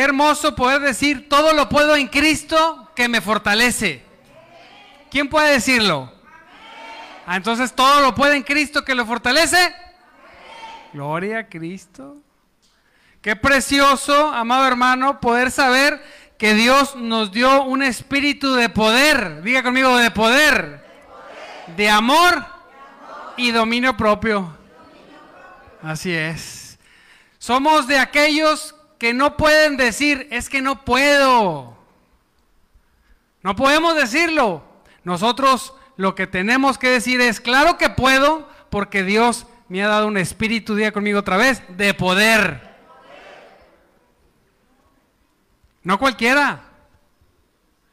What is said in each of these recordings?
Qué hermoso poder decir, todo lo puedo en Cristo que me fortalece. ¿Quién puede decirlo? Ah, entonces todo lo puede en Cristo que lo fortalece. Gloria a Cristo. Qué precioso, amado hermano, poder saber que Dios nos dio un espíritu de poder. Diga conmigo, de poder. De amor y dominio propio. Así es. Somos de aquellos que no pueden decir, es que no puedo. No podemos decirlo. Nosotros lo que tenemos que decir es, claro que puedo, porque Dios me ha dado un espíritu, diga conmigo otra vez, de poder. No cualquiera.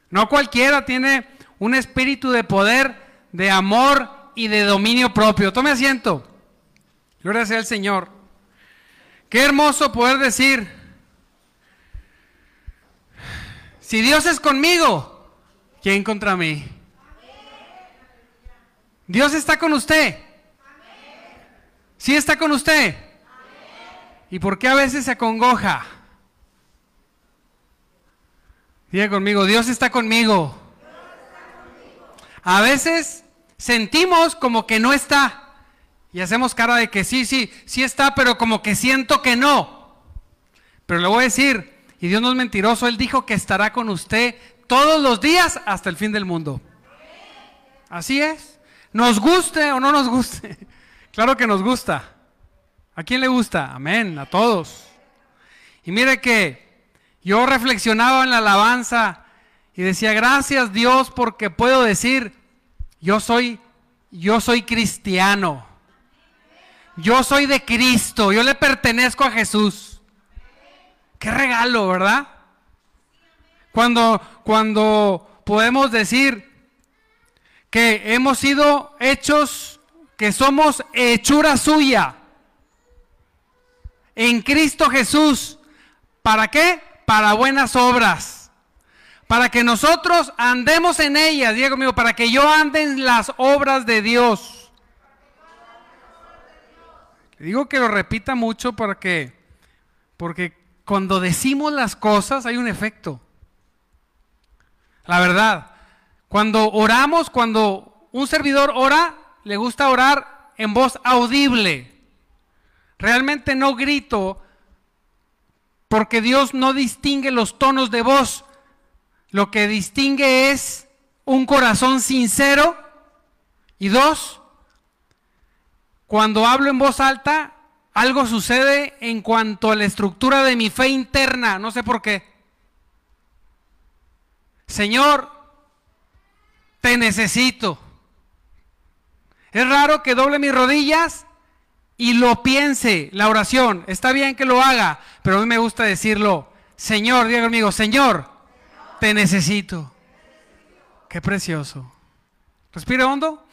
No cualquiera tiene un espíritu de poder, de amor y de dominio propio. Tome asiento. Gloria sea el Señor. Qué hermoso poder decir, si Dios es conmigo, ¿quién contra mí? Dios está con usted. ¿Sí está con usted? ¿Y por qué a veces se acongoja? Diga conmigo, Dios está conmigo. A veces sentimos como que no está. Y hacemos cara de que sí, sí, sí está, pero como que siento que no. Pero le voy a decir, y Dios no es mentiroso, Él dijo que estará con usted todos los días hasta el fin del mundo. Así es. Nos guste o no nos guste. Claro que nos gusta. ¿A quién le gusta? Amén, a todos. Y mire que yo reflexionaba en la alabanza y decía, gracias Dios porque puedo decir, yo soy, yo soy cristiano. Yo soy de Cristo, yo le pertenezco a Jesús. Qué regalo, ¿verdad? Cuando, cuando podemos decir que hemos sido hechos que somos hechura suya en Cristo Jesús. ¿Para qué? Para buenas obras. Para que nosotros andemos en ellas, Diego mío, para que yo ande en las obras de Dios. Le digo que lo repita mucho porque, porque cuando decimos las cosas hay un efecto. La verdad, cuando oramos, cuando un servidor ora, le gusta orar en voz audible. Realmente no grito porque Dios no distingue los tonos de voz. Lo que distingue es un corazón sincero. Y dos, cuando hablo en voz alta, algo sucede en cuanto a la estructura de mi fe interna. No sé por qué. Señor, te necesito. Es raro que doble mis rodillas y lo piense, la oración. Está bien que lo haga, pero a mí me gusta decirlo. Señor, diga conmigo, Señor, te necesito. Qué precioso. Respire hondo.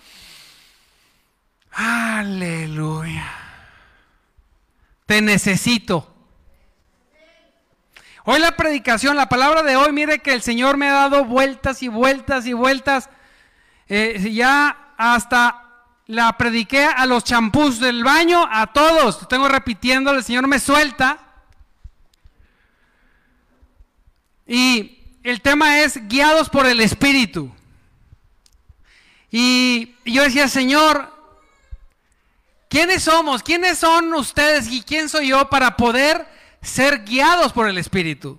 Aleluya. Te necesito. Hoy la predicación, la palabra de hoy, mire que el Señor me ha dado vueltas y vueltas y vueltas. Eh, ya hasta la prediqué a los champús del baño, a todos. Tengo repitiendo, el Señor me suelta. Y el tema es guiados por el Espíritu. Y yo decía, Señor, ¿quiénes somos? ¿Quiénes son ustedes y quién soy yo para poder ser guiados por el Espíritu?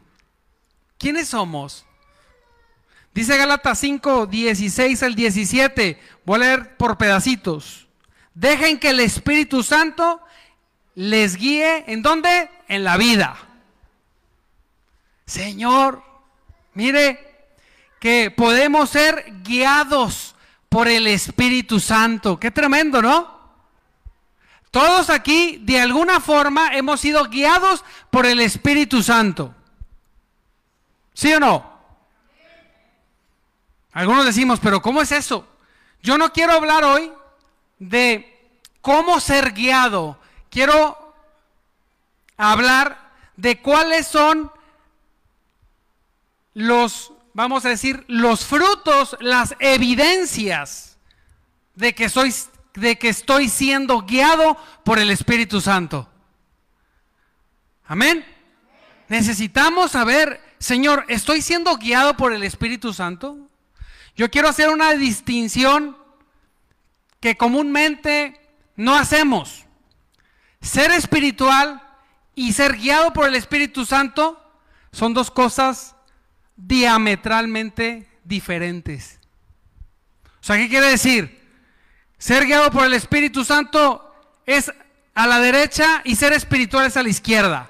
¿Quiénes somos? Dice Gálatas 5, 16 al 17. Voy a leer por pedacitos. Dejen que el Espíritu Santo les guíe. ¿En dónde? En la vida. Señor, mire que podemos ser guiados por el Espíritu Santo. Qué tremendo, ¿no? Todos aquí, de alguna forma, hemos sido guiados por el Espíritu Santo. ¿Sí o no? Algunos decimos, pero ¿cómo es eso? Yo no quiero hablar hoy de cómo ser guiado. Quiero hablar de cuáles son los, vamos a decir, los frutos, las evidencias de que soy de que estoy siendo guiado por el Espíritu Santo. Amén. necesitamos saber, Señor, ¿estoy siendo guiado por el Espíritu Santo? Yo quiero hacer una distinción que comúnmente no hacemos. Ser espiritual y ser guiado por el Espíritu Santo son dos cosas diametralmente diferentes. O sea, ¿qué quiere decir? Ser guiado por el Espíritu Santo es a la derecha y ser espiritual es a la izquierda.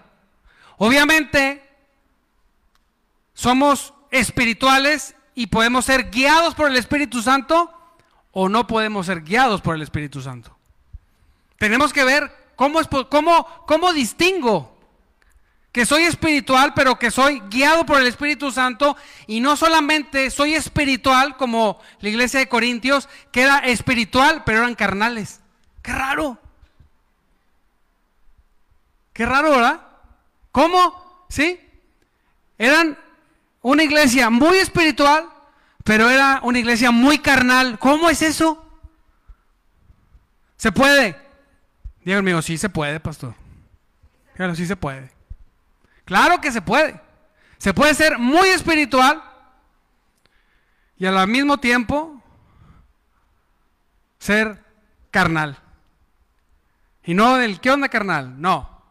Obviamente, somos espirituales y podemos ser guiados por el Espíritu Santo o no podemos ser guiados por el Espíritu Santo. Tenemos que ver cómo, es, cómo, cómo distingo que soy espiritual, pero que soy guiado por el Espíritu Santo y no solamente soy espiritual como la iglesia de Corintios, que era espiritual, pero eran carnales. Qué raro. Qué raro, ¿verdad? ¿Cómo? ¿Sí? Eran una iglesia muy espiritual, pero era una iglesia muy carnal. ¿Cómo es eso? ¿Se puede? Diego mío, sí se puede, pastor. Claro, sí se puede. Claro que se puede. Se puede ser muy espiritual y al mismo tiempo ser carnal. Y no del ¿qué onda carnal? No.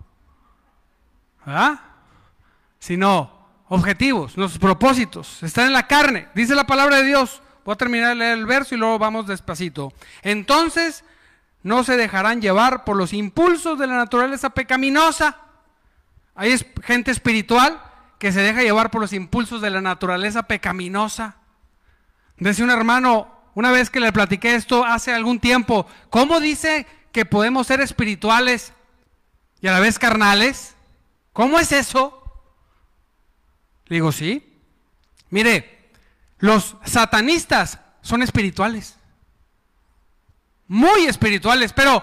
¿Verdad? Sino objetivos, los propósitos, están en la carne. Dice la palabra de Dios. Voy a terminar de leer el verso y luego vamos despacito. Entonces no se dejarán llevar por los impulsos de la naturaleza pecaminosa. Hay gente espiritual que se deja llevar por los impulsos de la naturaleza pecaminosa. Decía un hermano, una vez que le platiqué esto hace algún tiempo, ¿cómo dice que podemos ser espirituales y a la vez carnales? ¿Cómo es eso? Le digo, sí. Mire, los satanistas son espirituales. Muy espirituales, pero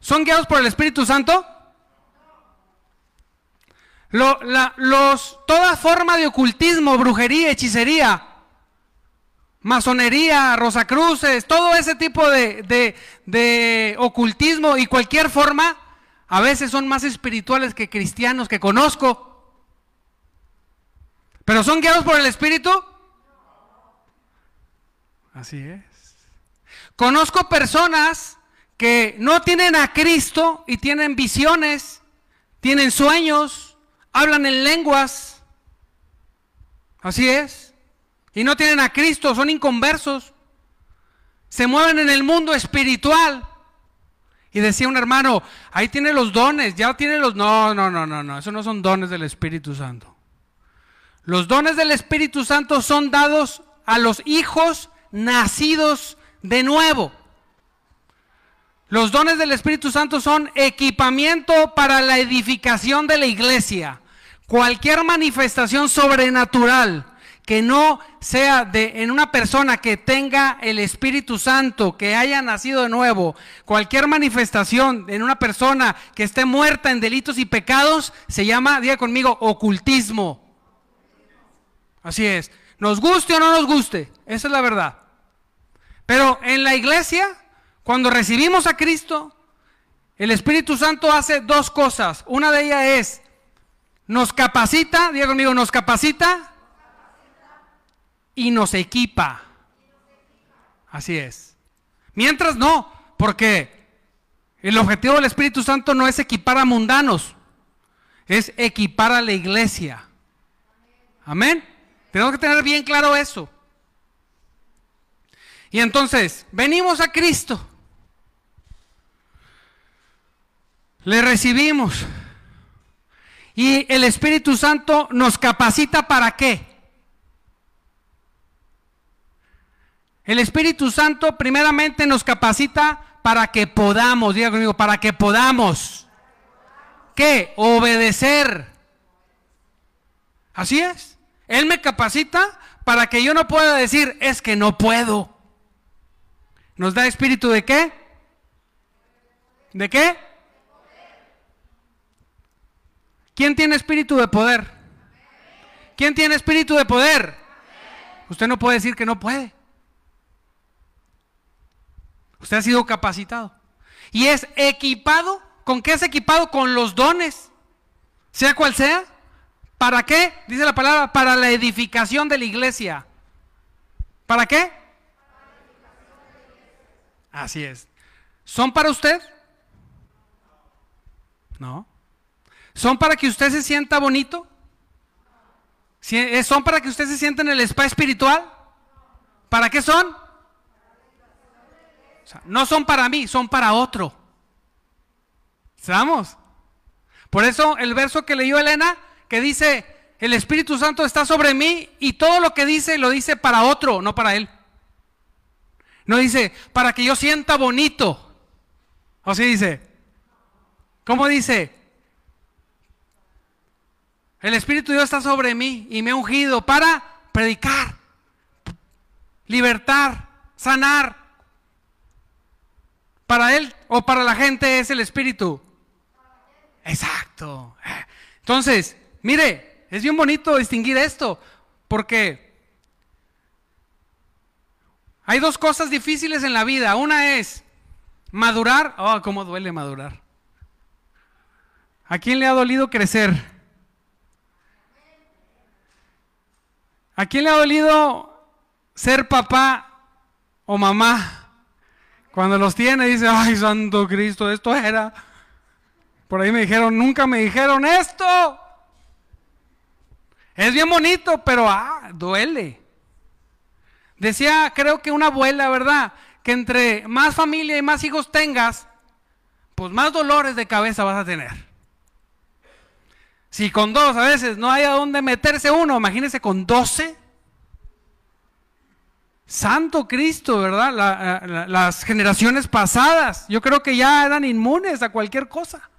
¿son guiados por el Espíritu Santo? Los, toda forma de ocultismo, brujería, hechicería, masonería, rosacruces, todo ese tipo de, de ocultismo y cualquier forma, a veces son más espirituales que cristianos que conozco. ¿Pero son guiados por el Espíritu? Así es. Conozco personas que no tienen a Cristo y tienen visiones, tienen sueños, hablan en lenguas. Así es. Y no tienen a Cristo, son inconversos. Se mueven en el mundo espiritual. Y decía un hermano, ahí tiene los dones, ya tiene los... No, no, no, no, no, eso no son dones del Espíritu Santo. Los dones del Espíritu Santo son dados a los hijos nacidos de nuevo. Los dones del Espíritu Santo son equipamiento para la edificación de la iglesia. Cualquier manifestación sobrenatural que no sea de en una persona que tenga el Espíritu Santo, que haya nacido de nuevo, cualquier manifestación en una persona que esté muerta en delitos y pecados, se llama, diga conmigo, ocultismo. Así es. Nos guste o no nos guste, esa es la verdad. Pero en la iglesia, cuando recibimos a Cristo, el Espíritu Santo hace dos cosas. Una de ellas es, nos capacita, diga conmigo, nos capacita y nos equipa. Así es. Mientras no, porque el objetivo del Espíritu Santo no es equipar a mundanos, es equipar a la iglesia. Amén. Tenemos que tener bien claro eso. Y entonces, venimos a Cristo. Le recibimos. Y el Espíritu Santo nos capacita para qué? El Espíritu Santo primeramente nos capacita para que podamos, diga conmigo, para que podamos. ¿Qué? Obedecer. Así es. Él me capacita para que yo no pueda decir, es que no puedo. ¿Nos da espíritu de qué? ¿De qué? ¿Quién tiene espíritu de poder? ¿Quién tiene espíritu de poder? Usted no puede decir que no puede. Usted ha sido capacitado. Y es equipado. ¿Con qué es equipado? Con los dones. Sea cual sea ¿Para qué? Dice la palabra, para la edificación de la iglesia. ¿Para qué? Así es. ¿Son para usted? No. ¿Son para que usted se sienta bonito? ¿Son para que usted se sienta en el spa espiritual? ¿Para qué son? no son para mí, son para otro. ¿Estamos? Por eso el verso que leyó Elena, que dice, el Espíritu Santo está sobre mí y todo lo que dice lo dice para otro, no para él. No dice, para que yo sienta bonito. ¿O sí dice? ¿Cómo dice? El Espíritu Dios está sobre mí y me ha ungido para predicar, libertar, sanar. Para Él o para la gente es el Espíritu. Exacto. Entonces, mire, es bien bonito distinguir esto, porque hay dos cosas difíciles en la vida. Una es madurar. Oh, cómo duele madurar. ¿A quién le ha dolido crecer? ¿A quién le ha dolido ser papá o mamá? Cuando los tiene dice, ay, Santo Cristo, esto era. Por ahí me dijeron, nunca me dijeron esto. Es bien bonito, pero ah, duele. Decía, creo que una abuela, ¿verdad? Que entre más familia y más hijos tengas, pues más dolores de cabeza vas a tener. Si con dos a veces no hay a dónde meterse uno, imagínese con doce. Santo Cristo, ¿verdad? las generaciones pasadas, yo creo que ya eran inmunes a cualquier cosa.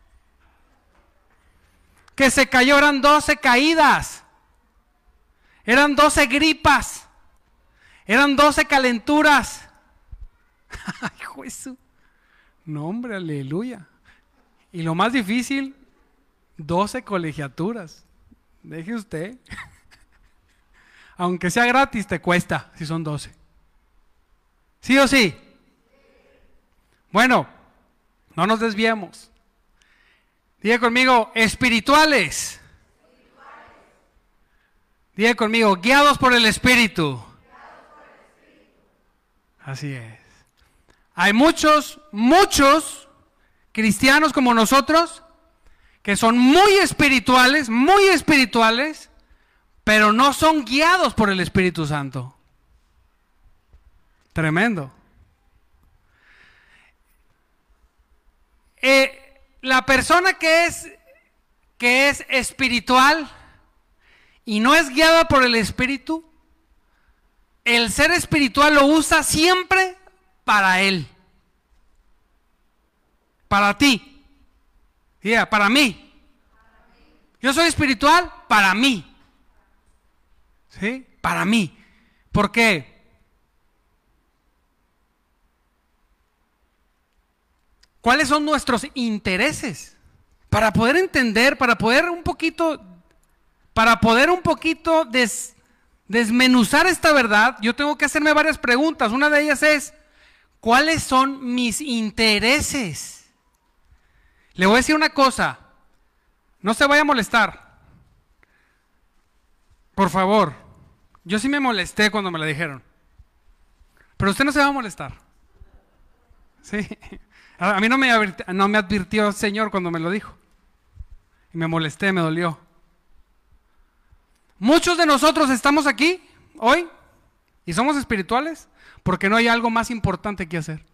Que se cayó, eran doce caídas, eran doce gripas, eran doce calenturas. Ay, Jesús. No, hombre, aleluya. Y lo más difícil, doce colegiaturas. Deje usted. Aunque sea gratis, te cuesta si son doce. ¿Sí o sí? Bueno, no nos desviemos. Diga conmigo, espirituales. Diga conmigo, guiados por el Espíritu. Así es. Hay muchos, muchos cristianos como nosotros que son muy espirituales, muy espirituales, pero no son guiados por el Espíritu Santo. Tremendo. Eh, la persona que es, que es espiritual y no es guiada por el Espíritu, el ser espiritual lo usa siempre para él. Para ti. Yeah, para mí. Yo soy espiritual para mí. ¿Sí? Para mí. ¿Por qué? cuáles son nuestros intereses. Para poder entender, para poder un poquito, para poder un poquito desmenuzar esta verdad, yo tengo que hacerme varias preguntas. Una de ellas es, ¿cuáles son mis intereses? Le voy a decir una cosa, no se vaya a molestar. Por favor, yo sí me molesté cuando me la dijeron. Pero usted no se va a molestar. Sí. A mí no me, no me advirtió el Señor cuando me lo dijo. Y me molesté, me dolió. Muchos de nosotros estamos aquí hoy y somos espirituales porque no hay algo más importante que hacer.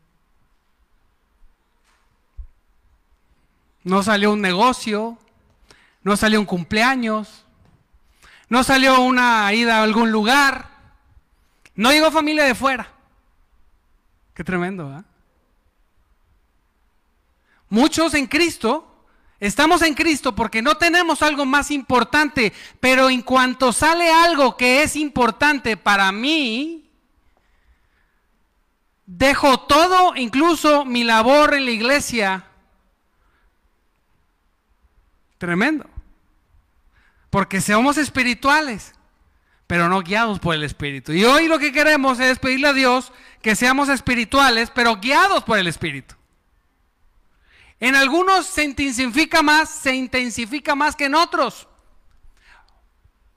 No salió un negocio, no salió un cumpleaños, no salió una ida a algún lugar, no llegó familia de fuera. Qué tremendo, ¿eh? Muchos en Cristo, estamos en Cristo porque no tenemos algo más importante, pero en cuanto sale algo que es importante para mí, dejo todo, incluso mi labor en la iglesia. Tremendo. Porque somos espirituales, pero no guiados por el Espíritu. Y hoy lo que queremos es pedirle a Dios que seamos espirituales, pero guiados por el Espíritu. En algunos se intensifica más, se intensifica más que en otros.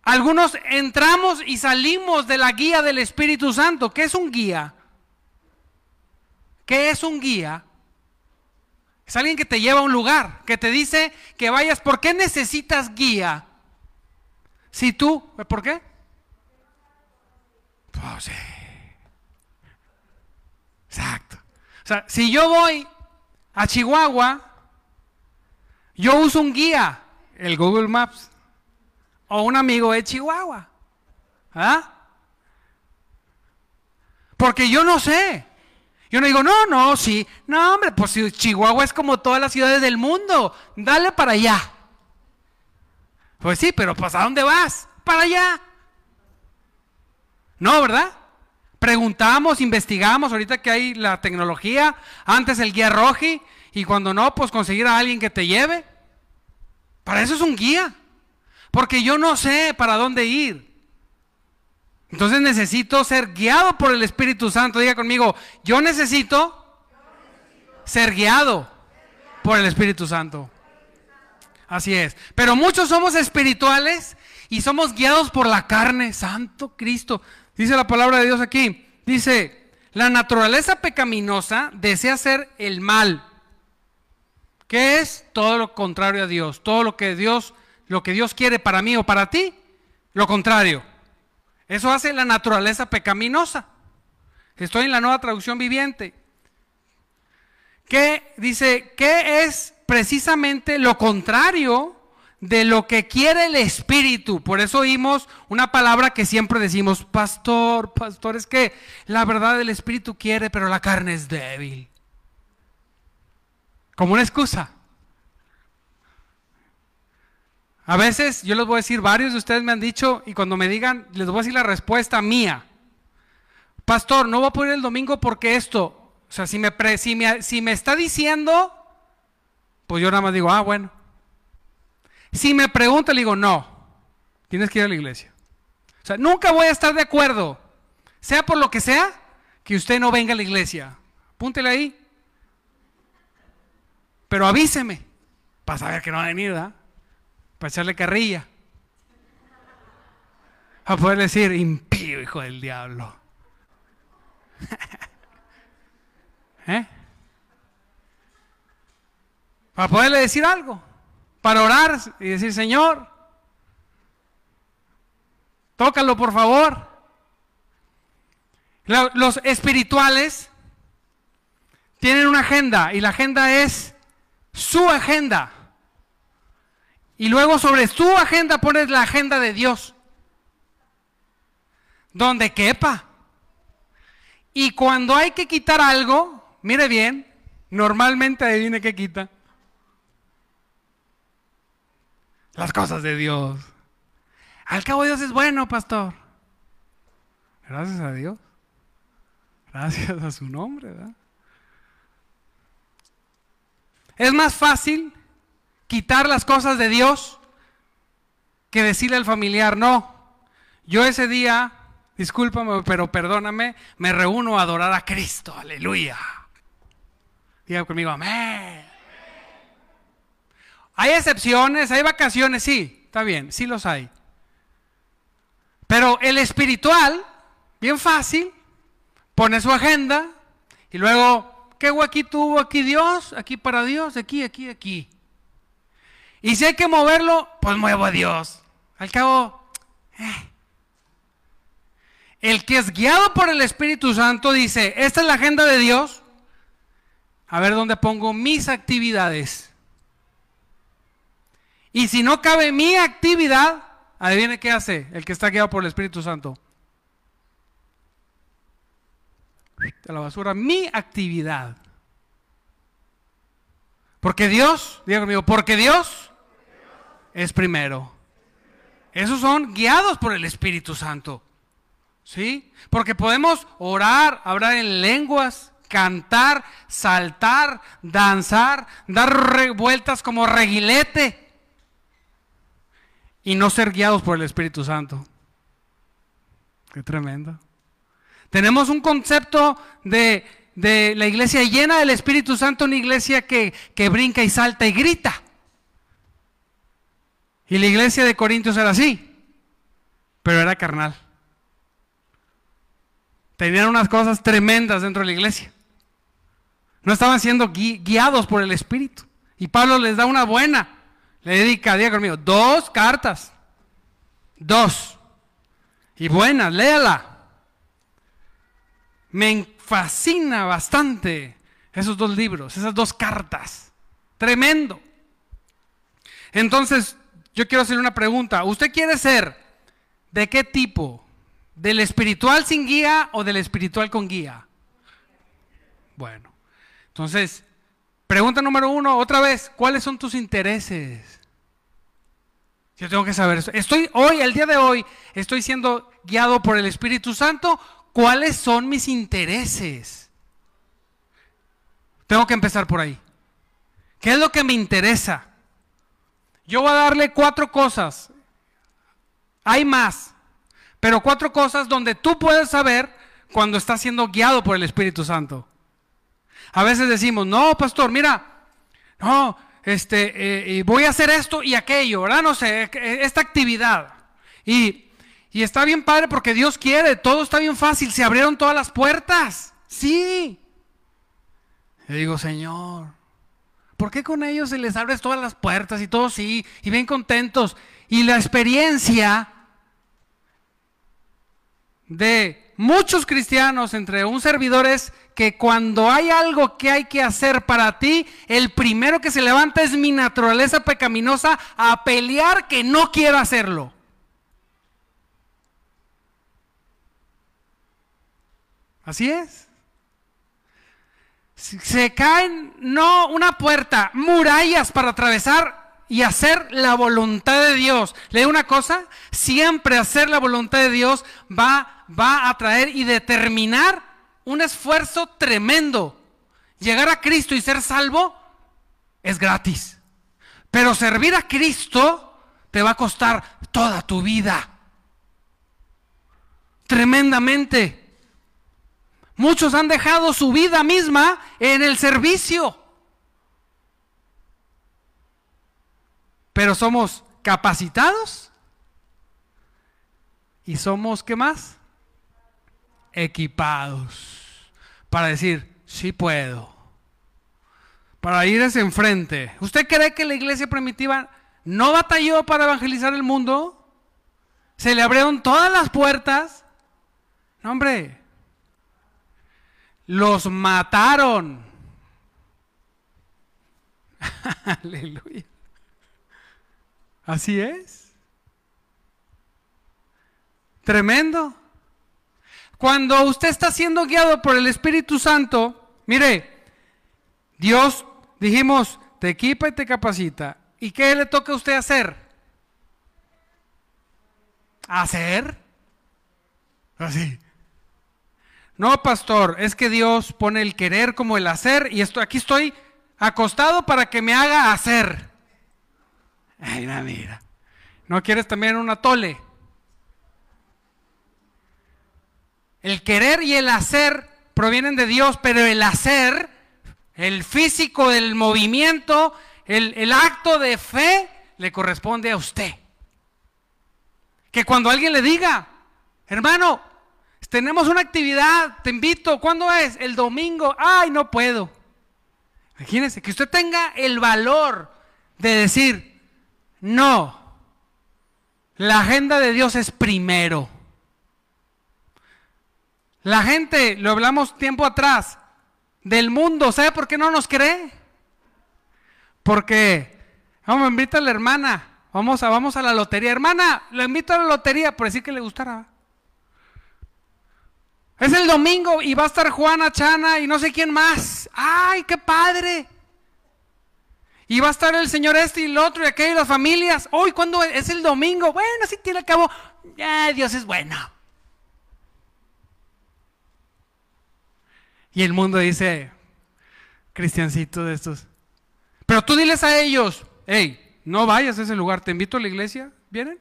algunos entramos y salimos de la guía del Espíritu Santo. ¿Qué es un guía? ¿Qué es un guía? Es alguien que te lleva a un lugar, que te dice que vayas. ¿Por qué necesitas guía? Si tú, ¿por qué? Pues sí. Exacto. O sea, si yo voy a Chihuahua, yo uso un guía, el Google Maps, o un amigo de Chihuahua. ¿Ah? Porque yo no sé. Yo no digo, no, no, sí. No, hombre, pues Chihuahua es como todas las ciudades del mundo. Dale para allá. Pues sí, pero pues ¿a dónde vas? Para allá. No, ¿verdad? Preguntamos, investigamos, ahorita que hay la tecnología, antes el guía roji, y cuando no, pues conseguir a alguien que te lleve. Para eso es un guía. Porque yo no sé para dónde ir. Entonces necesito ser guiado por el Espíritu Santo. Diga conmigo, yo necesito ser guiado por el Espíritu Santo. Así es. Pero muchos somos espirituales y somos guiados por la carne. Santo Cristo. Dice la palabra de Dios aquí. Dice, la naturaleza pecaminosa desea hacer el mal. ¿Qué es? Todo lo contrario a Dios. Todo lo que Dios, lo que Dios quiere para mí o para ti, lo contrario. Eso hace la naturaleza pecaminosa. Estoy en la nueva traducción viviente. ¿Qué dice? ¿Qué es precisamente lo contrario de lo que quiere el Espíritu. Por eso oímos una palabra que siempre decimos, pastor, pastor, es que la verdad el Espíritu quiere, pero la carne es débil. Como una excusa. A veces, yo les voy a decir, varios de ustedes me han dicho, y cuando me digan, les voy a decir la respuesta mía. Pastor, no voy a poder el domingo porque esto, o sea, si me, si me, si me está diciendo, pues yo nada más digo, ah, bueno. Si me pregunta, le digo, no, tienes que ir a la iglesia. O sea, nunca voy a estar de acuerdo, sea por lo que sea, que usted no venga a la iglesia. Apúntele ahí. Pero avíseme, para saber que no va a venir, ¿verdad? Para echarle carrilla. Para poder decir, impío, hijo del diablo. ¿Eh? Para poderle decir algo para orar y decir, Señor, tócalo por favor. Los espirituales tienen una agenda y la agenda es su agenda. Y luego sobre su agenda pones la agenda de Dios. Donde quepa. Y cuando hay que quitar algo, mire bien, normalmente adivine qué quita. las cosas de Dios. Al cabo Dios es bueno, pastor. Gracias a Dios. Gracias a su nombre, ¿verdad? Es más fácil quitar las cosas de Dios que decirle al familiar, no, yo ese día, discúlpame, pero perdóname, me reúno a adorar a Cristo, aleluya. Diga conmigo, amén. Hay excepciones, hay vacaciones, sí, está bien, sí los hay. Pero el espiritual, bien fácil, pone su agenda y luego, ¿qué aquí tuvo aquí Dios? Aquí para Dios, aquí, aquí, aquí. Y si hay que moverlo, pues muevo a Dios. Al cabo, eh. el que es guiado por el Espíritu Santo dice, esta es la agenda de Dios. A ver dónde pongo mis actividades. Y si no cabe mi actividad, adivine qué hace el que está guiado por el Espíritu Santo. A la basura, mi actividad. Porque Dios, diga conmigo, porque Dios es primero. Esos son guiados por el Espíritu Santo. ¿Sí? Porque podemos orar, hablar en lenguas, cantar, saltar, danzar, dar vueltas como reguilete y no ser guiados por el Espíritu Santo. Qué tremendo. Tenemos un concepto de, la iglesia llena del Espíritu Santo, una iglesia que, que brinca y salta y grita. Y la iglesia de Corintios era así. pero era carnal. Tenían unas cosas tremendas dentro de la iglesia. No estaban siendo guiados por el Espíritu. Y Pablo les da una buena. Le dedica, diga conmigo, dos cartas. Dos. Y buenas, léala. Me fascina bastante esos dos libros, esas dos cartas. Tremendo. Entonces, yo quiero hacerle una pregunta. ¿Usted quiere ser de qué tipo? ¿Del espiritual sin guía o del espiritual con guía? Bueno, entonces, pregunta número uno, otra vez, ¿cuáles son tus intereses? Yo tengo que saber eso. Estoy hoy, el día de hoy, estoy siendo guiado por el Espíritu Santo. ¿Cuáles son mis intereses? Tengo que empezar por ahí. ¿Qué es lo que me interesa? Yo voy a darle cuatro cosas. Hay más, pero cuatro cosas donde tú puedes saber cuando estás siendo guiado por el Espíritu Santo. A veces decimos, no, pastor, mira, no, este, eh, voy a hacer esto y aquello, ¿verdad? No sé, esta actividad. Y, y está bien padre porque Dios quiere, todo está bien fácil, se abrieron todas las puertas. Sí. Le digo, Señor, ¿por qué con ellos se les abres todas las puertas y todo sí, y ven contentos? Y la experiencia de muchos cristianos, entre un servidor, es que cuando hay algo que hay que hacer para ti, el primero que se levanta es mi naturaleza pecaminosa a pelear que no quiero hacerlo. Así es se caen no una puerta, murallas para atravesar y hacer la voluntad de Dios. Le una cosa, siempre hacer la voluntad de Dios va, va a traer y determinar un esfuerzo tremendo. Llegar a Cristo y ser salvo es gratis. Pero servir a Cristo te va a costar toda tu vida. Tremendamente. Muchos han dejado su vida misma en el servicio. Pero somos capacitados y somos, ¿qué más? Equipados para decir, sí puedo. Para ir hacia enfrente. ¿Usted cree que la iglesia primitiva no batalló para evangelizar el mundo? ¿Se le abrieron todas las puertas? No, hombre, los mataron. Aleluya. Así es. Tremendo. Cuando usted está siendo guiado por el Espíritu Santo, mire, Dios, dijimos, te equipa y te capacita. ¿Y qué le toca a usted hacer? ¿Hacer? Así. No, pastor, es que Dios pone el querer como el hacer y esto, aquí estoy acostado para que me haga hacer. Ay, mira, mira. ¿No quieres también una tole? El querer y el hacer provienen de Dios, pero el hacer, el físico, el movimiento, el acto de fe, le corresponde a usted. Que cuando alguien le diga, hermano, tenemos una actividad, te invito, ¿cuándo es? El domingo. Ay, no puedo. Imagínense que usted tenga el valor de decir, no, la agenda de Dios es primero. La gente, lo hablamos tiempo atrás, del mundo, ¿sabe por qué no nos cree? Porque, vamos, invita a la hermana, vamos a, vamos a la lotería. Hermana, lo invito a la lotería por decir que le gustara. Es el domingo y va a estar Juana, Chana y no sé quién más. ¡Ay, qué padre! Y va a estar el señor este y el otro y aquello y las familias. Hoy, ¿cuándo es el domingo? Bueno, así tiene a cabo. Ya, Dios es bueno. Y el mundo dice, cristiancito de estos. Pero tú diles a ellos, hey, no vayas a ese lugar, te invito a la iglesia. ¿Vienen?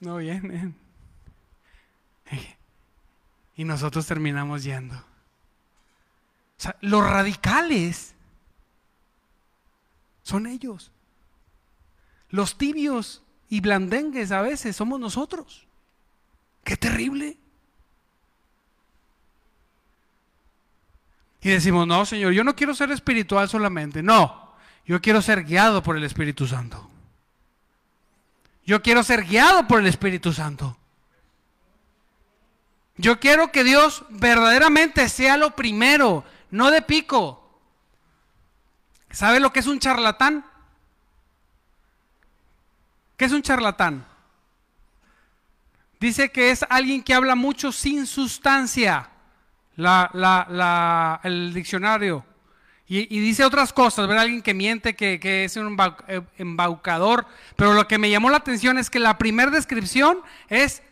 No vienen. Y nosotros terminamos yendo. O sea, los radicales son ellos. Los tibios y blandengues a veces somos nosotros. Qué terrible. Y decimos, no, Señor, yo no quiero ser espiritual solamente. No, yo quiero ser guiado por el Espíritu Santo. Yo quiero ser guiado por el Espíritu Santo. Yo quiero que Dios verdaderamente sea lo primero, no de pico. ¿Sabe lo que es un charlatán? ¿Qué es un charlatán? Dice que es alguien que habla mucho sin sustancia, el diccionario. Y, dice otras cosas, ver alguien que miente, que, que, es un eh, embaucador. Pero lo que me llamó la atención es que la primera descripción es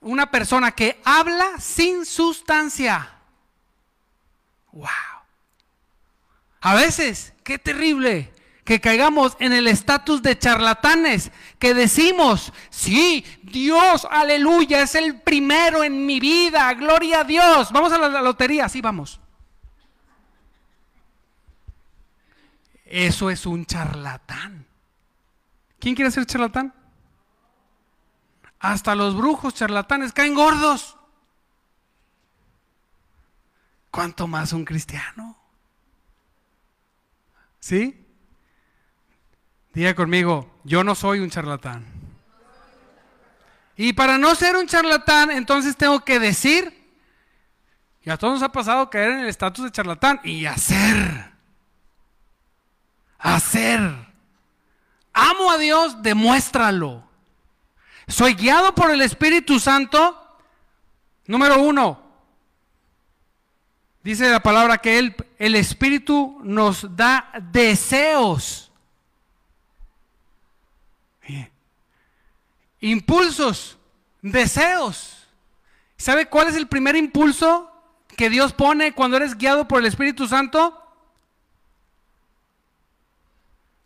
una persona que habla sin sustancia. ¡Wow! A veces, qué terrible que caigamos en el estatus de charlatanes, que decimos, sí, Dios, aleluya, es el primero en mi vida, gloria a Dios. Vamos a la lotería, sí, vamos. Eso es un charlatán. ¿Quién quiere ser charlatán? Hasta los brujos charlatanes caen gordos. ¿Cuánto más un cristiano? ¿Sí? Diga conmigo, yo no soy un charlatán. Y para no ser un charlatán, entonces tengo que decir, y a todos nos ha pasado caer en el estatus de charlatán, y hacer. Hacer. Amo a Dios, demuéstralo. Soy guiado por el Espíritu Santo. Número uno, dice la palabra que él, el Espíritu nos da deseos Impulsos, deseos. ¿Sabe cuál es el primer impulso que Dios pone cuando eres guiado por el Espíritu Santo?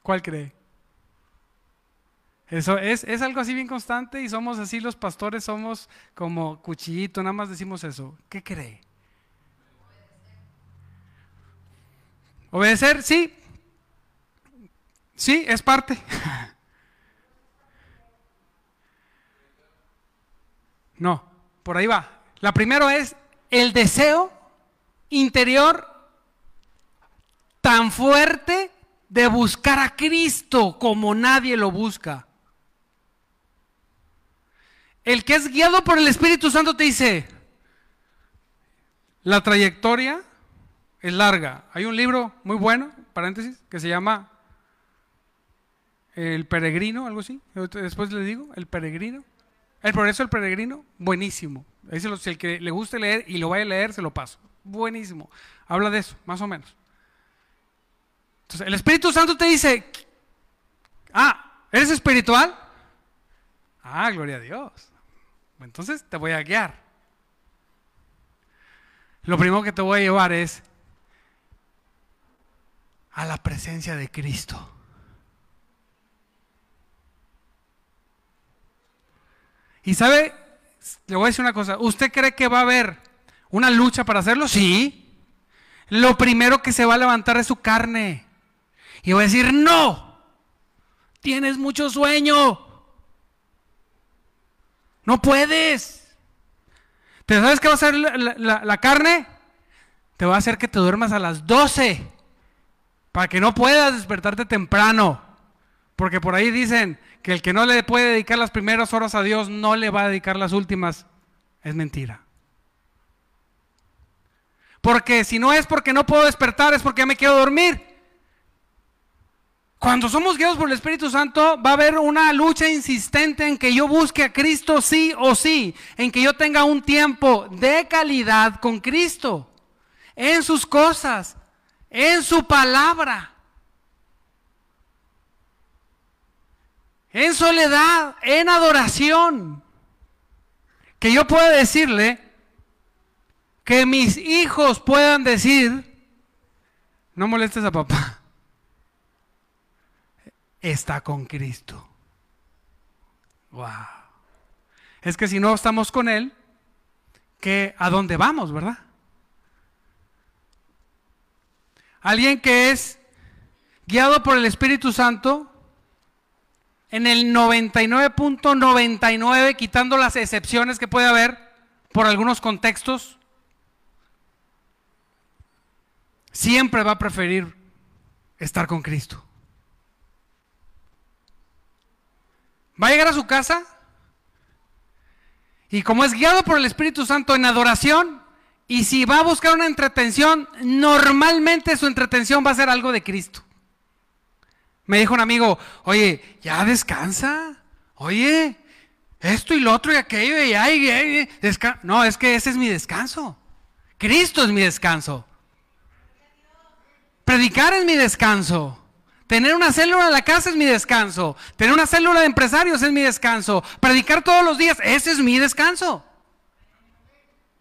¿Cuál cree? Eso es, es algo así bien constante y somos así los pastores, somos como cuchillito, nada más decimos eso. ¿Qué cree? Obedecer, sí. Sí, es parte. No, por ahí va. La primero es el deseo interior tan fuerte de buscar a Cristo como nadie lo busca. El que es guiado por el Espíritu Santo te dice, la trayectoria es larga. Hay un libro muy bueno, paréntesis, que se llama El Peregrino, algo así. Después le digo, El Peregrino. El progreso del peregrino, buenísimo. Si el que le guste leer y lo vaya a leer, se lo paso. Buenísimo. Habla de eso, más o menos. Entonces, el Espíritu Santo te dice, ah, ¿eres espiritual? Ah, gloria a Dios. Entonces te voy a guiar. Lo primero que te voy a llevar es a la presencia de Cristo. Y sabe, le voy a decir una cosa, ¿usted cree que va a haber una lucha para hacerlo? Sí. Lo primero que se va a levantar es su carne. Y va a decir, no, tienes mucho sueño. No puedes. ¿Te sabes qué va a hacer la, carne? Te va a hacer que te duermas a las 12 para que no puedas despertarte temprano. Porque por ahí dicen que el que no le puede dedicar las primeras horas a Dios no le va a dedicar las últimas. Es mentira. Porque si no es porque no puedo despertar, es porque ya me quiero dormir. Cuando somos guiados por el Espíritu Santo, va a haber una lucha insistente en que yo busque a Cristo sí o sí, en que yo tenga un tiempo de calidad con Cristo, en sus cosas, en su palabra. en soledad, en adoración. Que yo pueda decirle, que mis hijos puedan decir, no molestes a papá, está con Cristo. Wow. Es que si no estamos con Él, ¿qué, ¿a dónde vamos, verdad? Alguien que es guiado por el Espíritu Santo en el 99.99, quitando las excepciones que puede haber por algunos contextos, siempre va a preferir estar con Cristo. Va a llegar a su casa y como es guiado por el Espíritu Santo en adoración, y si va a buscar una entretención, normalmente su entretención va a ser algo de Cristo. Me dijo un amigo, oye, ya descansa, oye, esto y lo otro y aquello y ay, no, es que ese es mi descanso. Cristo es mi descanso. Predicar es mi descanso. Tener una célula en la casa es mi descanso. Tener una célula de empresarios es mi descanso. Predicar todos los días, ese es mi descanso.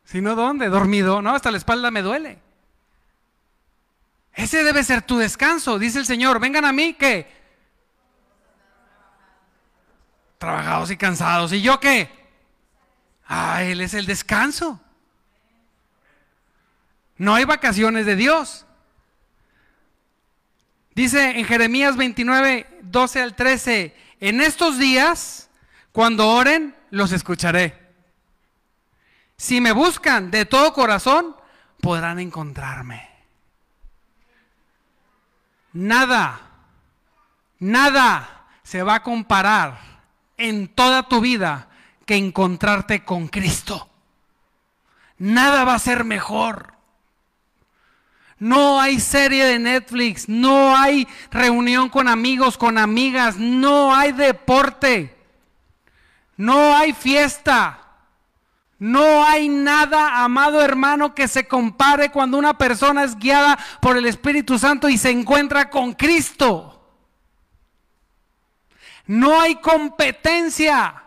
Si no, ¿dónde? Dormido. No, hasta la espalda me duele. Ese debe ser tu descanso, dice el Señor. Vengan a mí que trabajados y cansados. ¿Y yo qué? Ah, Él es el descanso. No hay vacaciones de Dios. Dice en Jeremías 29, 12 al 13, en estos días, cuando oren, los escucharé. Si me buscan de todo corazón, podrán encontrarme. Nada, nada se va a comparar en toda tu vida que encontrarte con Cristo. Nada va a ser mejor. No hay serie de Netflix, no hay reunión con amigos, con amigas, no hay deporte, no hay fiesta. No hay nada, amado hermano, que se compare cuando una persona es guiada por el Espíritu Santo y se encuentra con Cristo. No hay competencia.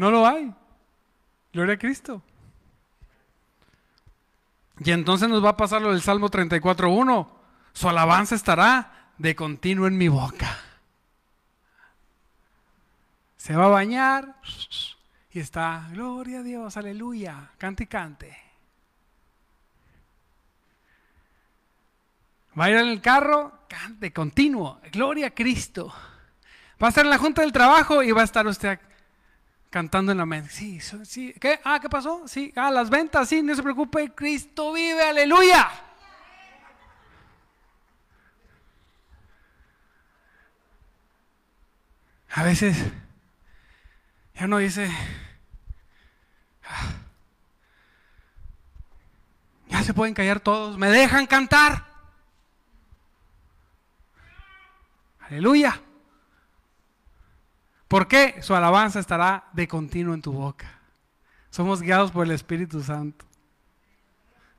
No lo hay. Gloria a Cristo. Y entonces nos va a pasar lo del Salmo 34.1. Su alabanza estará de continuo en mi boca. Se va a bañar y está, gloria a Dios, aleluya, cante y cante. Va a ir en el carro, cante continuo, gloria a Cristo. Va a estar en la junta del trabajo y va a estar usted cantando en la mente. Sí, sí. ¿Qué? Ah, ¿qué pasó? Sí. Ah, las ventas, sí, no se preocupe. Cristo vive, aleluya. A veces ya no dice, ah, ya se pueden callar todos, me dejan cantar. Aleluya. ¿Por qué? Su alabanza estará de continuo en tu boca. Somos guiados por el Espíritu Santo.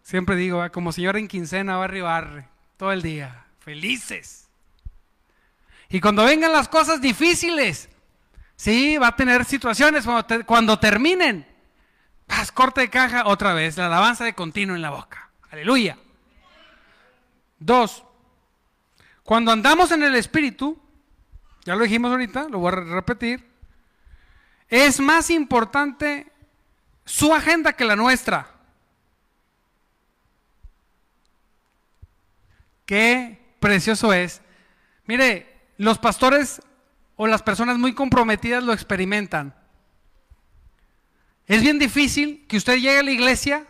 Siempre digo, como señor en quincena, barre y barre, todo el día, felices. Y cuando vengan las cosas difíciles, sí, va a tener situaciones cuando, terminen. Paz, corte de caja, otra vez, la alabanza de continuo en la boca. Aleluya. Dos, cuando andamos en el Espíritu, ya lo dijimos ahorita, lo voy a repetir, es más importante su agenda que la nuestra. Qué precioso es. Mire, los pastores o las personas muy comprometidas lo experimentan. Es bien difícil que usted llegue a la iglesia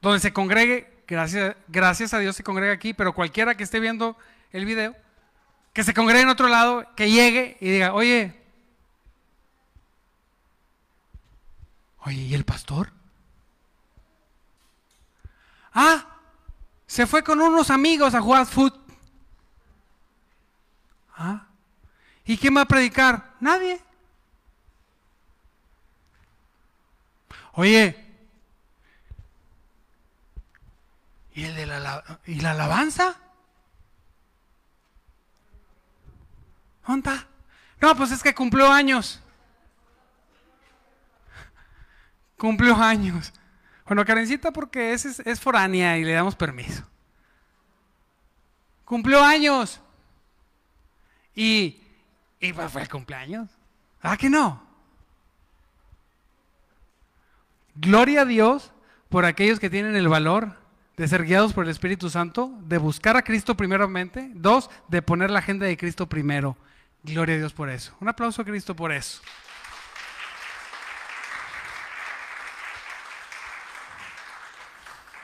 donde se congregue, gracias, gracias a Dios se congrega aquí, pero cualquiera que esté viendo el video, que se congregue en otro lado, que llegue y diga, oye, oye, ¿y el pastor? Ah, se fue con unos amigos a jugar fútbol. Ah, ¿y quién va a predicar? Nadie. Oye, ¿y, el de la, ¿y la alabanza? ¿Dónde No, pues es que cumplió años. Cumplió años. Bueno, Karencita porque es, es, foránea y le damos permiso. Cumplió años. Y, y fue el cumpleaños. ¿Ah, que no? Gloria a Dios por aquellos que tienen el valor de ser guiados por el Espíritu Santo, de buscar a Cristo primeramente, dos, de poner la agenda de Cristo primero. Gloria a Dios por eso. Un aplauso a Cristo por eso.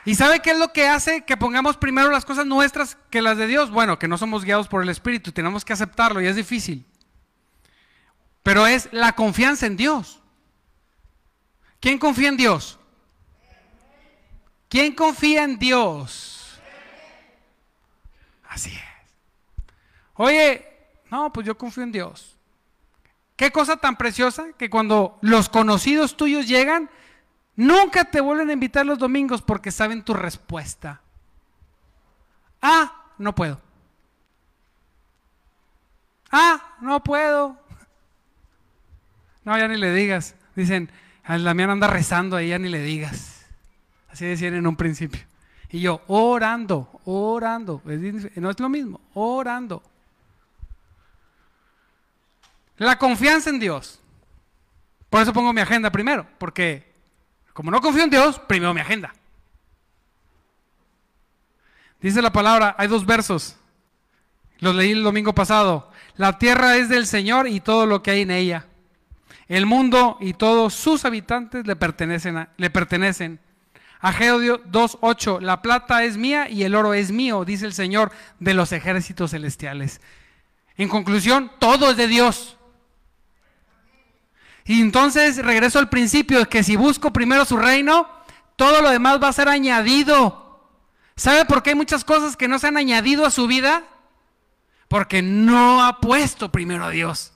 ¿Y sabe qué es lo que hace que pongamos primero las cosas nuestras que las de Dios? Bueno, que no somos guiados por el Espíritu, tenemos que aceptarlo y es difícil. Pero es la confianza en Dios. ¿Quién confía en Dios? ¿Quién confía en Dios? Así es. Oye, no, pues yo confío en Dios. Qué cosa tan preciosa que cuando los conocidos tuyos llegan, nunca te vuelven a invitar los domingos porque saben tu respuesta. Ah, no puedo. Ah, no puedo. No, ya ni le digas. Dicen, la mía anda rezando ahí, ya ni le digas. Así decían en un principio. Y yo, orando, orando. No es lo mismo, orando. La confianza en Dios. Por eso pongo mi agenda primero, porque como no confío en Dios, primero mi agenda. Dice la palabra, hay dos versos. Los leí el domingo pasado. La tierra es del Señor y todo lo que hay en ella. El mundo y todos sus habitantes le pertenecen. A, le pertenecen. Ageo 2.8, la plata es mía y el oro es mío, dice el Señor de los ejércitos celestiales. En conclusión, todo es de Dios. Y entonces regreso al principio, que si busco primero su reino, todo lo demás va a ser añadido. ¿Sabe por qué hay muchas cosas que no se han añadido a su vida? Porque no ha puesto primero a Dios.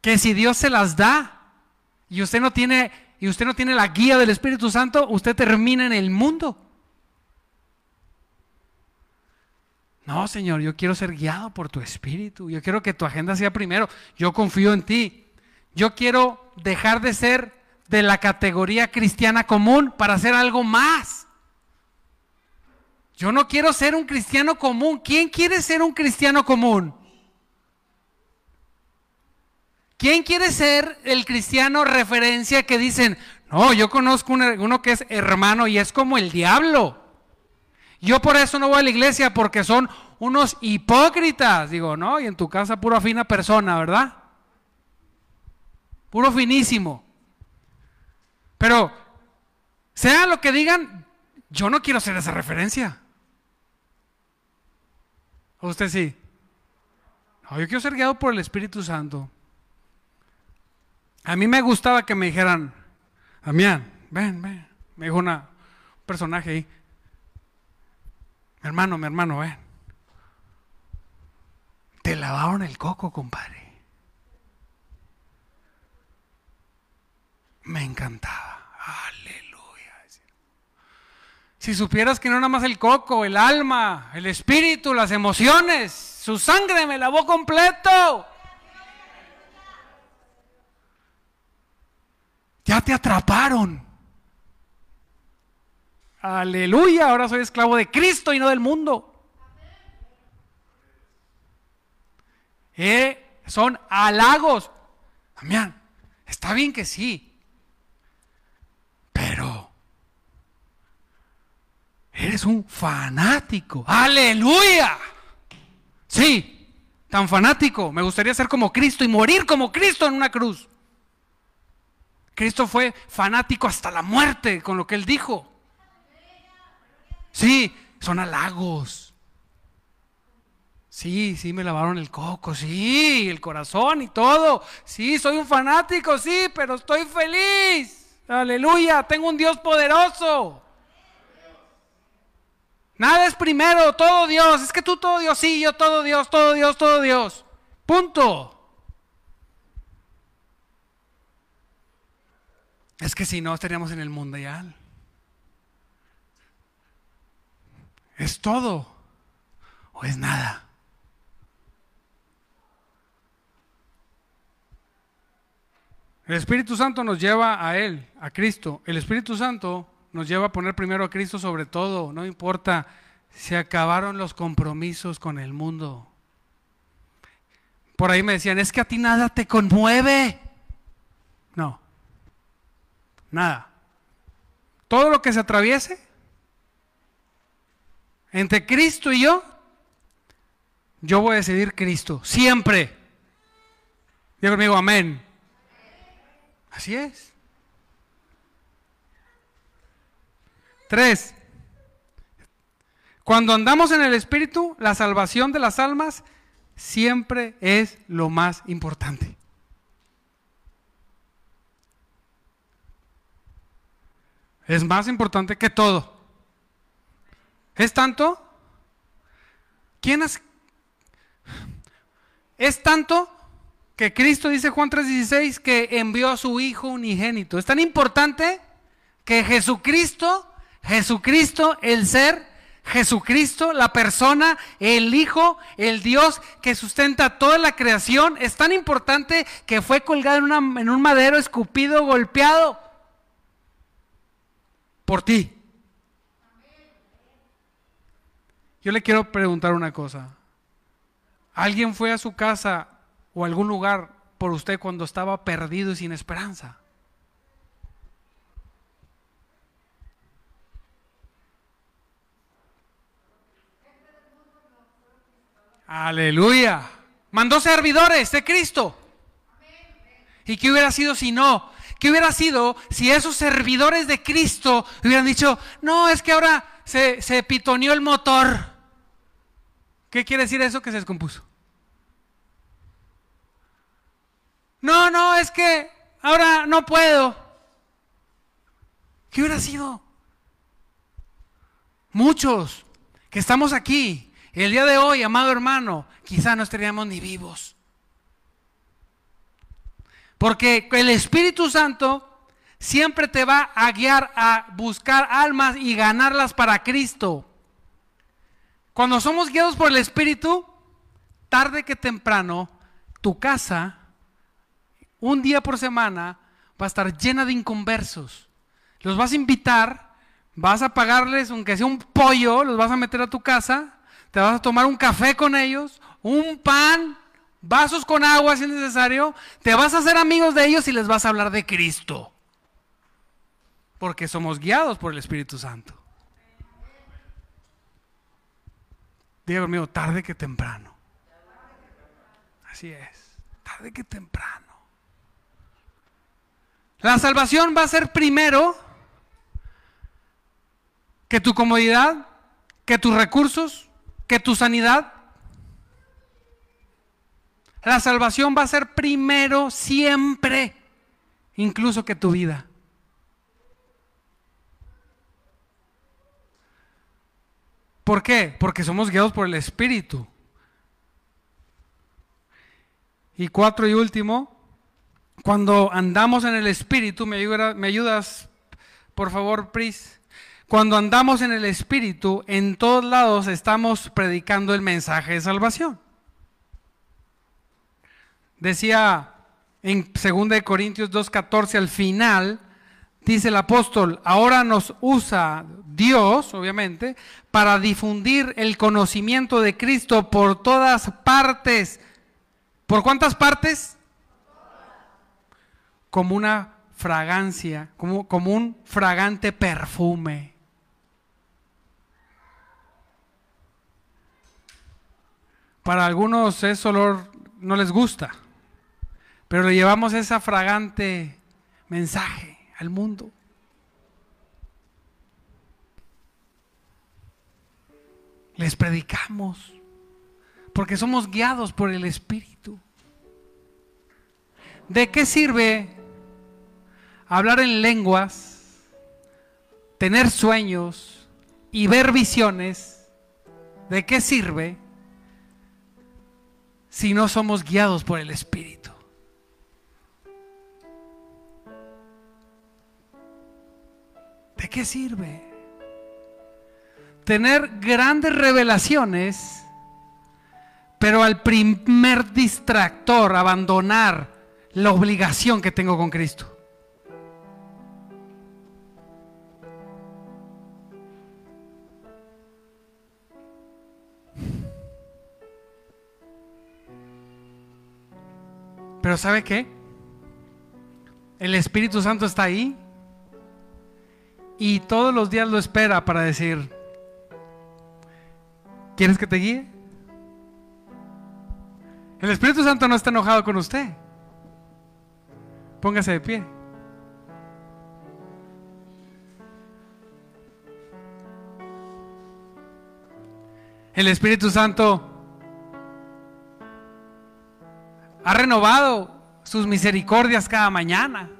Que si Dios se las da y usted no tiene y usted no tiene la guía del Espíritu Santo, usted termina en el mundo. No, Señor, yo quiero ser guiado por tu espíritu. Yo quiero que tu agenda sea primero. Yo confío en ti. Yo quiero dejar de ser de la categoría cristiana común para ser algo más. Yo no quiero ser un cristiano común. ¿Quién quiere ser un cristiano común? ¿Quién quiere ser el cristiano referencia que dicen, no, yo conozco uno que es hermano y es como el diablo? Yo por eso no voy a la iglesia porque son unos hipócritas. Digo, no, y en tu casa pura fina persona, ¿verdad? Puro finísimo. Pero, sea lo que digan, yo no quiero ser esa referencia. ¿O usted sí? No, yo quiero ser guiado por el Espíritu Santo. A mí me gustaba que me dijeran, Damián, ven, ven. Me dijo una, un personaje ahí, hermano, mi hermano, ven. Te lavaron el coco, compadre. Me encantaba. Aleluya. Si supieras que no nada más el coco, el alma, el espíritu, las emociones, su sangre me lavó completo. Ya te atraparon. Aleluya, ahora soy esclavo de Cristo y no del mundo. Eh, son halagos. Damián, está bien que sí, pero eres un fanático. Aleluya. Sí, tan fanático. Me gustaría ser como Cristo y morir como Cristo en una cruz. Cristo fue fanático hasta la muerte con lo que él dijo. Sí, son halagos. Sí, sí, me lavaron el coco, sí, el corazón y todo. Sí, soy un fanático, sí, pero estoy feliz. Aleluya, tengo un Dios poderoso. Nada es primero, todo Dios. Es que tú todo Dios, sí, yo todo Dios, todo Dios, todo Dios. Punto. Es que si no, estaríamos en el mundial. ¿Es todo o es nada? El Espíritu Santo nos lleva a Él, a Cristo. El Espíritu Santo nos lleva a poner primero a Cristo sobre todo. No importa, se acabaron los compromisos con el mundo. Por ahí me decían, es que a ti nada te conmueve. No. nada. Todo lo que se atraviese entre Cristo y yo, yo voy a decidir Cristo, siempre. Digo conmigo, amén. Así es. Tres. Cuando andamos en el Espíritu, la salvación de las almas siempre es lo más importante. Es más importante que todo. ¿Es tanto? ¿Quién es? Es tanto que Cristo dice Juan 3:16 que envió a su Hijo unigénito. Es tan importante que Jesucristo, Jesucristo, el ser, Jesucristo, la persona, el Hijo, el Dios que sustenta toda la creación, es tan importante que fue colgado en, en un madero, escupido, golpeado por ti. Yo le quiero preguntar una cosa. ¿Alguien fue a su casa o a algún lugar por usted cuando estaba perdido y sin esperanza? Aleluya. Mandó servidores de Cristo. ¿Y qué hubiera sido si no? ¿Qué hubiera sido si esos servidores de Cristo hubieran dicho, no, es que ahora se, se pitoneó el motor? ¿Qué quiere decir eso que se descompuso? No, no, es que ahora no puedo. ¿Qué hubiera sido? Muchos que estamos aquí, el día de hoy, amado hermano, quizá no estaríamos ni vivos. Porque el Espíritu Santo siempre te va a guiar a buscar almas y ganarlas para Cristo. Cuando somos guiados por el Espíritu, tarde que temprano, tu casa, un día por semana, va a estar llena de inconversos. Los vas a invitar, vas a pagarles, aunque sea un pollo, los vas a meter a tu casa, te vas a tomar un café con ellos, un pan, vasos con agua si es necesario, te vas a hacer amigos de ellos y les vas a hablar de Cristo. Porque somos guiados por el Espíritu Santo. Diga conmigo, tarde que temprano. Así es, tarde que temprano. La salvación va a ser primero que tu comodidad, que tus recursos, que tu sanidad, la salvación va a ser primero siempre, incluso que tu vida. ¿Por qué? Porque somos guiados por el Espíritu. Y cuatro y último, cuando andamos en el Espíritu, ¿me, ayudas, por favor, Pris? Cuando andamos en el Espíritu, en todos lados estamos predicando el mensaje de salvación. Decía en 2 Corintios 2.14 al final, dice el apóstol, ahora nos usa Dios, obviamente, para difundir el conocimiento de Cristo por todas partes. ¿Por cuántas partes? Como una fragancia, como, un fragante perfume. Para algunos ese olor no les gusta. Pero le llevamos esa fragante mensaje al mundo. Les predicamos porque somos guiados por el Espíritu. ¿De qué sirve hablar en lenguas, tener sueños y ver visiones? ¿De qué sirve si no somos guiados por el Espíritu? ¿De qué sirve? Tener grandes revelaciones, pero al primer distractor abandonar la obligación que tengo con Cristo. Pero ¿sabe qué? El Espíritu Santo está ahí y todos los días lo espera para decir, ¿quieres que te guíe? El Espíritu Santo no está enojado con usted. Póngase de pie. El Espíritu Santo ha renovado sus misericordias cada mañana.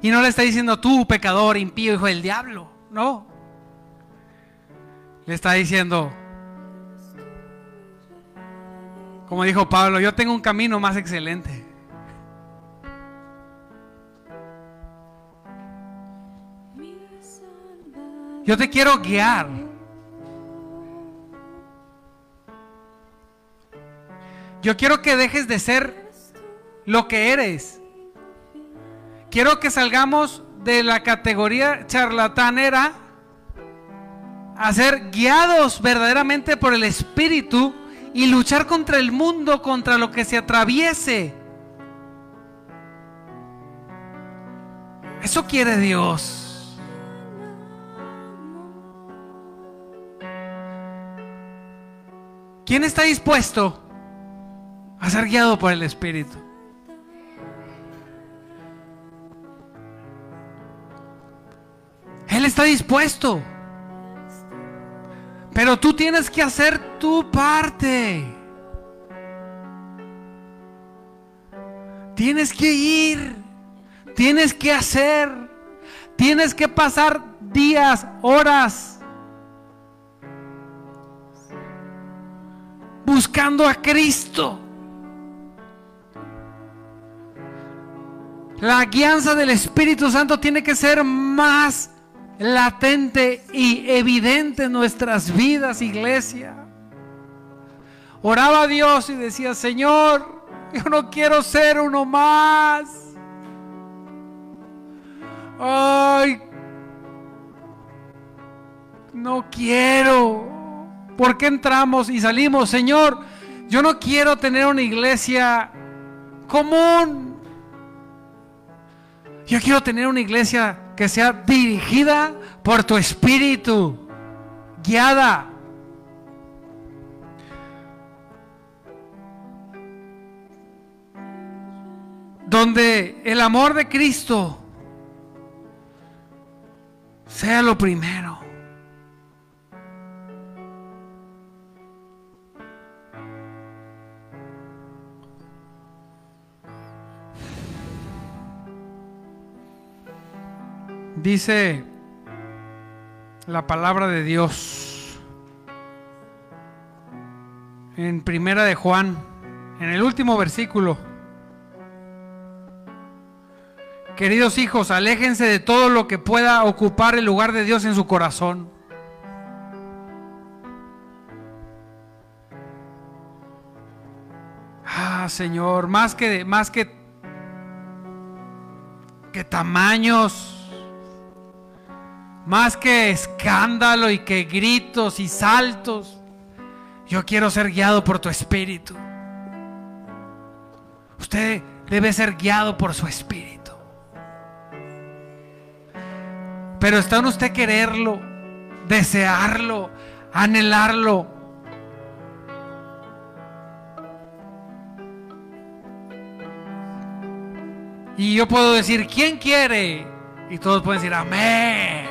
Y no le está diciendo tú, pecador, impío, hijo del diablo. No. Le está diciendo, como dijo Pablo, yo tengo un camino más excelente. Yo te quiero guiar. Yo quiero que dejes de ser lo que eres. Quiero que salgamos de la categoría charlatanera a ser guiados verdaderamente por el Espíritu y luchar contra el mundo, contra lo que se atraviese. Eso quiere Dios. ¿Quién está dispuesto a ser guiado por el Espíritu? Está dispuesto. Pero tú tienes que hacer tu parte. Tienes que ir. Tienes que hacer. Tienes que pasar días, horas. Buscando a Cristo. La guianza del Espíritu Santo tiene que ser más latente y evidente en nuestras vidas, iglesia. Oraba a Dios y decía, Señor, yo no quiero ser uno más. Ay, no quiero. ¿Por qué entramos y salimos? Señor, yo no quiero tener una iglesia común. Yo quiero tener una iglesia que sea dirigida por tu espíritu, guiada. Donde el amor de Cristo sea lo primero. Dice la palabra de Dios en Primera de Juan, en el último versículo. Queridos hijos, aléjense de todo lo que pueda ocupar el lugar de Dios en su corazón. Ah, Señor, más que más que que tamaños más que escándalo y que gritos y saltos, yo quiero ser guiado por tu espíritu. Usted debe ser guiado por su espíritu. Pero está en usted quererlo, desearlo, anhelarlo. Y yo puedo decir, ¿quién quiere? Y todos pueden decir, amén.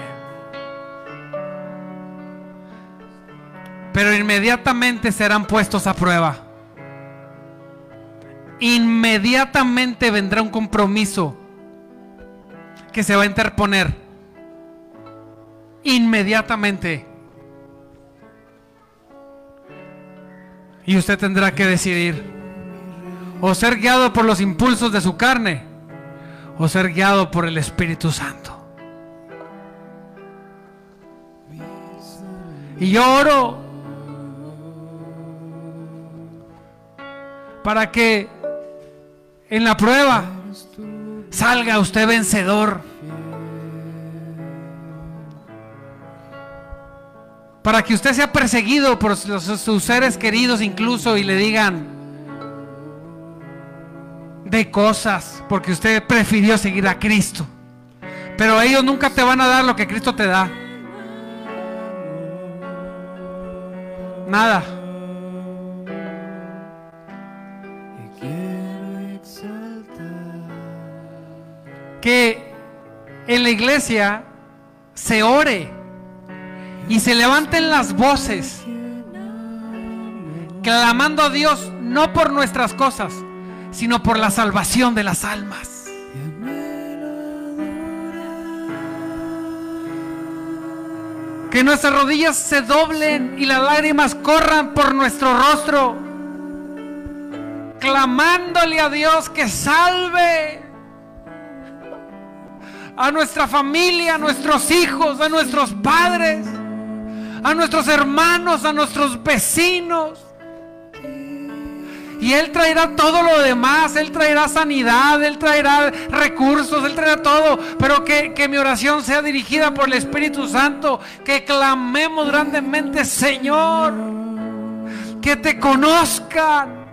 Pero inmediatamente serán puestos a prueba. Inmediatamente vendrá un compromiso que se va a interponer. Inmediatamente. Y usted tendrá que decidir o ser guiado por los impulsos de su carne o ser guiado por el Espíritu Santo. Y yo oro para que en la prueba salga usted vencedor. Para que usted sea perseguido por sus seres queridos incluso y le digan de cosas porque usted prefirió seguir a Cristo. Pero ellos nunca te van a dar lo que Cristo te da. Nada. Que en la iglesia se ore y se levanten las voces clamando a Dios no por nuestras cosas, sino por la salvación de las almas. Que nuestras rodillas se doblen y las lágrimas corran por nuestro rostro, clamándole a Dios que salve a nuestra familia, a nuestros hijos, a nuestros padres, a nuestros hermanos, a nuestros vecinos. Y Él traerá todo lo demás, Él traerá sanidad, Él traerá recursos, Él traerá todo. Pero que, que, mi oración sea dirigida por el Espíritu Santo, que clamemos grandemente, Señor, que te conozcan.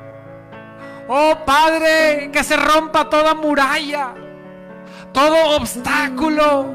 Oh Padre, que se rompa toda muralla, todo obstáculo